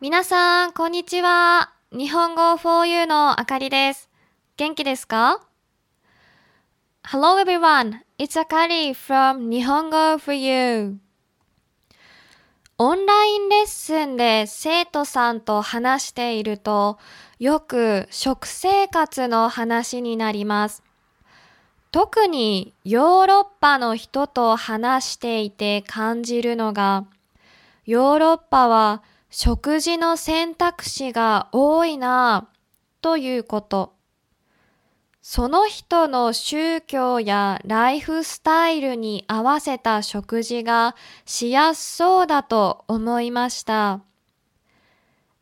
皆さん、こんにちは。日本語 4U のあかりです。元気ですか ?Hello everyone, it's Akari from 日本語 4U。オンラインレッスンで生徒さんと話していると、よく食生活の話になります。特にヨーロッパの人と話していて感じるのが、ヨーロッパは食事の選択肢が多いなということ。その人の宗教やライフスタイルに合わせた食事がしやすそうだと思いました。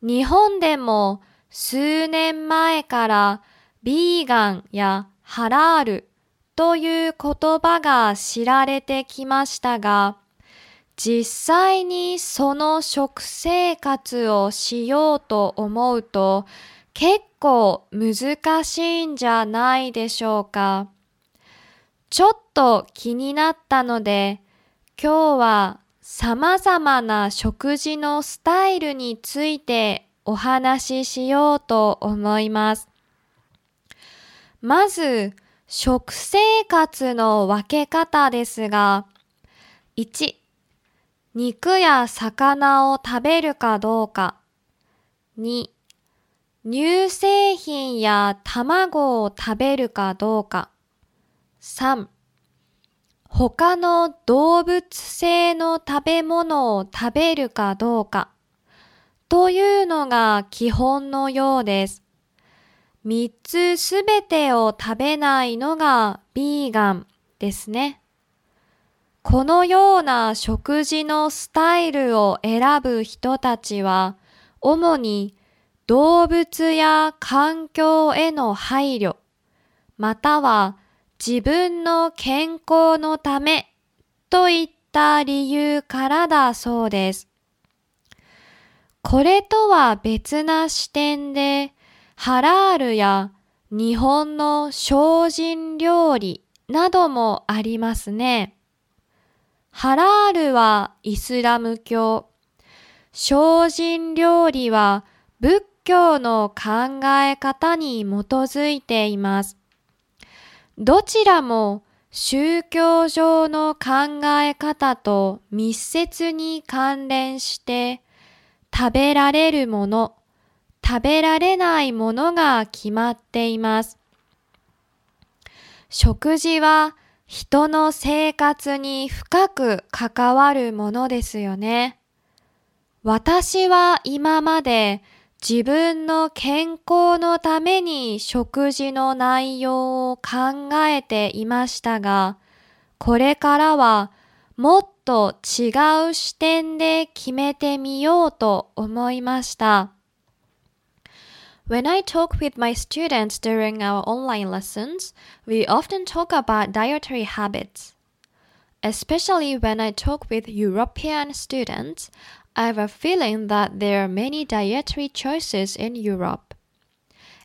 日本でも数年前からビーガンやハラールという言葉が知られてきましたが、実際にその食生活をしようと思うと結構難しいんじゃないでしょうか。ちょっと気になったので今日は様々な食事のスタイルについてお話ししようと思います。まず、食生活の分け方ですが、1、肉や魚を食べるかどうか。2、乳製品や卵を食べるかどうか。3、他の動物性の食べ物を食べるかどうか。というのが基本のようです。3つすべてを食べないのがビーガンですね。このような食事のスタイルを選ぶ人たちは、主に動物や環境への配慮、または自分の健康のためといった理由からだそうです。これとは別な視点で、ハラールや日本の精進料理などもありますね。ハラールはイスラム教、精進料理は仏教の考え方に基づいています。どちらも宗教上の考え方と密接に関連して食べられるもの、食べられないものが決まっています。食事は人の生活に深く関わるものですよね。私は今まで自分の健康のために食事の内容を考えていましたが、これからはもっと違う視点で決めてみようと思いました。When I talk with my students during our online lessons, we often talk about dietary habits. Especially when I talk with European students, I have a feeling that there are many dietary choices in Europe.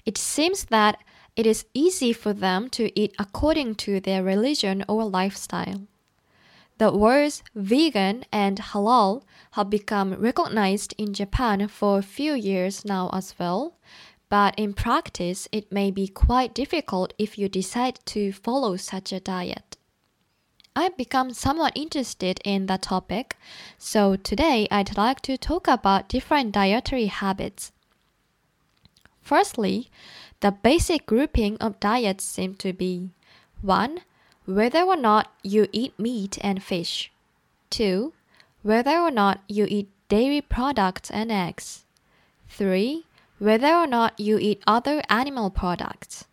It seems that it is easy for them to eat according to their religion or lifestyle. The words vegan and halal have become recognized in Japan for a few years now as well, but in practice it may be quite difficult if you decide to follow such a diet. I've become somewhat interested in the topic, so today I'd like to talk about different dietary habits. Firstly, the basic grouping of diets seem to be 1. Whether or not you eat meat and fish. 2. Whether or not you eat dairy products and eggs. 3. Whether or not you eat other animal products.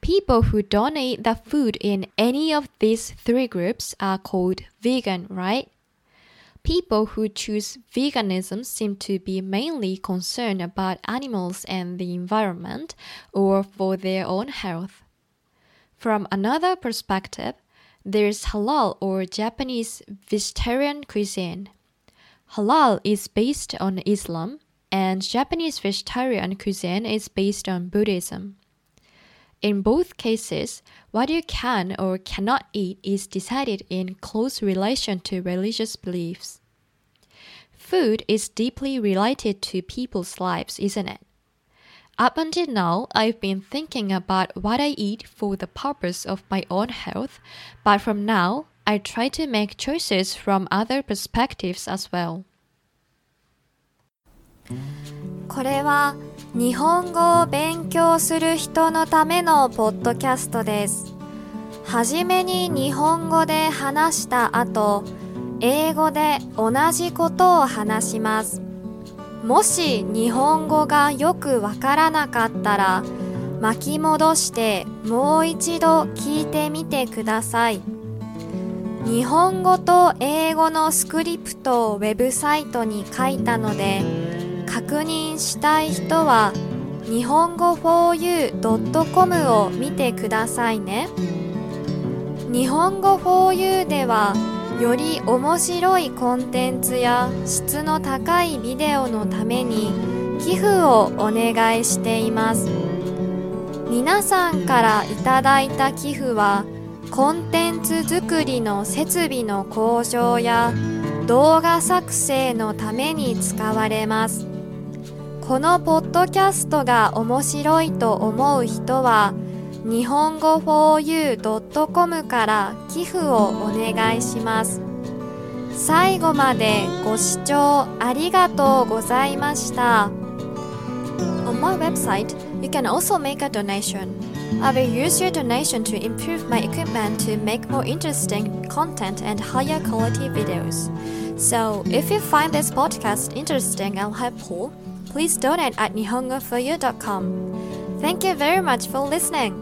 People who don't eat the food in any of these three groups are called vegan, right? People who choose veganism seem to be mainly concerned about animals and the environment or for their own health. From another perspective, there's halal or Japanese vegetarian cuisine. Halal is based on Islam, and Japanese vegetarian cuisine is based on Buddhism. In both cases, what you can or cannot eat is decided in close relation to religious beliefs. Food is deeply related to people's lives, isn't it? Up until now, I've been thinking about what I eat for the purpose of my own health, but from now, I try to make choices from other perspectives as well. これは日本語を勉強する人のためのポッドキャストです。はじめに日本語で話した後、英語で同じことを話します。もし日本語がよくわからなかったら、巻き戻してもう一度聞いてみてください。日本語と英語のスクリプトをウェブサイトに書いたので、確認したい人は日本語 4u.com を見てくださいね。日本語 4u ではより面白いコンテンツや質の高いビデオのために寄付をお願いしています。皆さんからいただいた寄付はコンテンツ作りの設備の向上や動画作成のために使われます。このポッドキャストが面白いと思う人は日本語 4u.com から寄付をお願いします最後までご視聴ありがとうございました On my website, you can also make a donation. I will use your donation to improve my equipment to make more interesting content and higher quality videos. So, if you find this podcast interesting and helpful, please donate at nihongoforyou.com. Thank you very much for listening.